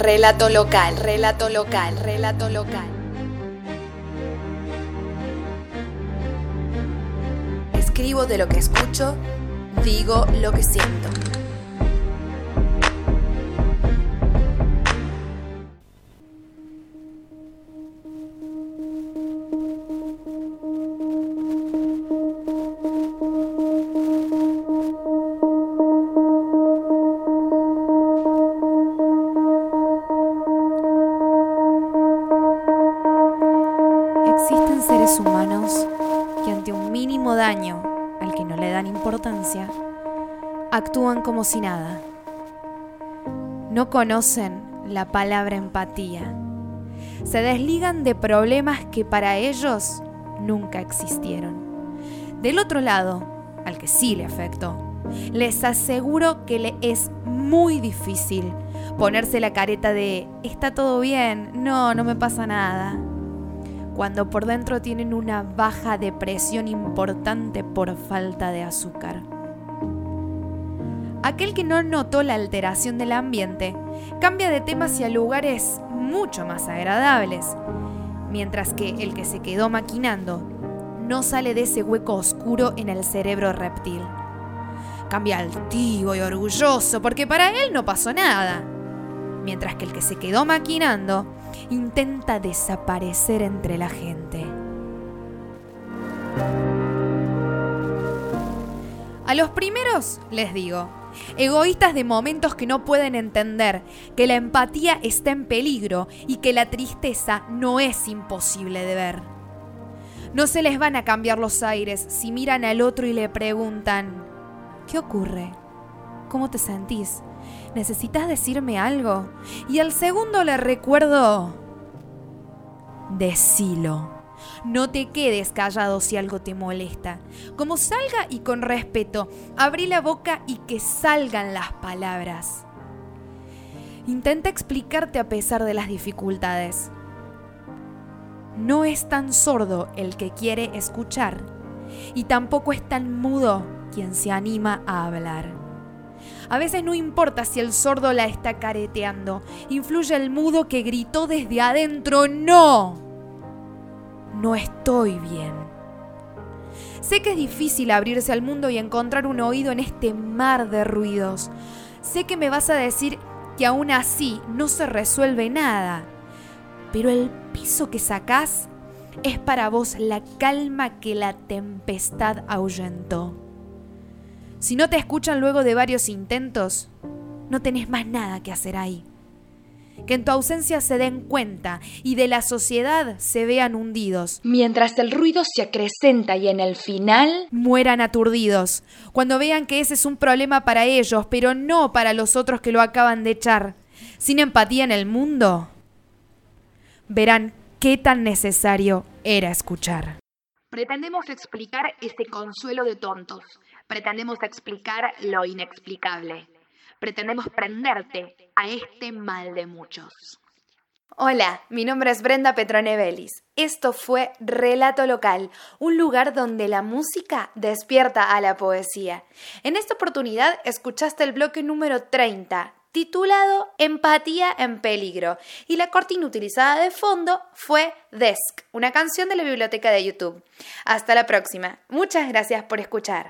relato local, relato local, relato local. Escribo de lo que escucho, digo lo que siento. Seres humanos que ante un mínimo daño al que no le dan importancia, actúan como si nada. No conocen la palabra empatía. Se desligan de problemas que para ellos nunca existieron. Del otro lado, al que sí le afectó, les aseguro que le es muy difícil ponerse la careta de está todo bien, no, no me pasa nada cuando por dentro tienen una baja depresión importante por falta de azúcar. Aquel que no notó la alteración del ambiente cambia de tema hacia lugares mucho más agradables, mientras que el que se quedó maquinando no sale de ese hueco oscuro en el cerebro reptil. Cambia altivo y orgulloso porque para él no pasó nada, mientras que el que se quedó maquinando intenta desaparecer entre la gente. A los primeros les digo, egoístas de momentos que no pueden entender que la empatía está en peligro y que la tristeza no es imposible de ver. No se les van a cambiar los aires si miran al otro y le preguntan, ¿qué ocurre? ¿Cómo te sentís? ¿Necesitas decirme algo? Y al segundo le recuerdo, decilo. No te quedes callado si algo te molesta. Como salga y con respeto, abrí la boca y que salgan las palabras. Intenta explicarte a pesar de las dificultades. No es tan sordo el que quiere escuchar y tampoco es tan mudo quien se anima a hablar. A veces no importa si el sordo la está careteando, influye el mudo que gritó desde adentro, no, no estoy bien. Sé que es difícil abrirse al mundo y encontrar un oído en este mar de ruidos. Sé que me vas a decir que aún así no se resuelve nada, pero el piso que sacás es para vos la calma que la tempestad ahuyentó. Si no te escuchan luego de varios intentos, no tenés más nada que hacer ahí. Que en tu ausencia se den cuenta y de la sociedad se vean hundidos. Mientras el ruido se acrecenta y en el final mueran aturdidos, cuando vean que ese es un problema para ellos, pero no para los otros que lo acaban de echar. Sin empatía en el mundo, verán qué tan necesario era escuchar. Pretendemos explicar este consuelo de tontos. Pretendemos explicar lo inexplicable. Pretendemos prenderte a este mal de muchos. Hola, mi nombre es Brenda Petrone Vélez. Esto fue Relato Local, un lugar donde la música despierta a la poesía. En esta oportunidad escuchaste el bloque número 30, titulado Empatía en peligro, y la cortina utilizada de fondo fue Desk, una canción de la biblioteca de YouTube. Hasta la próxima. Muchas gracias por escuchar.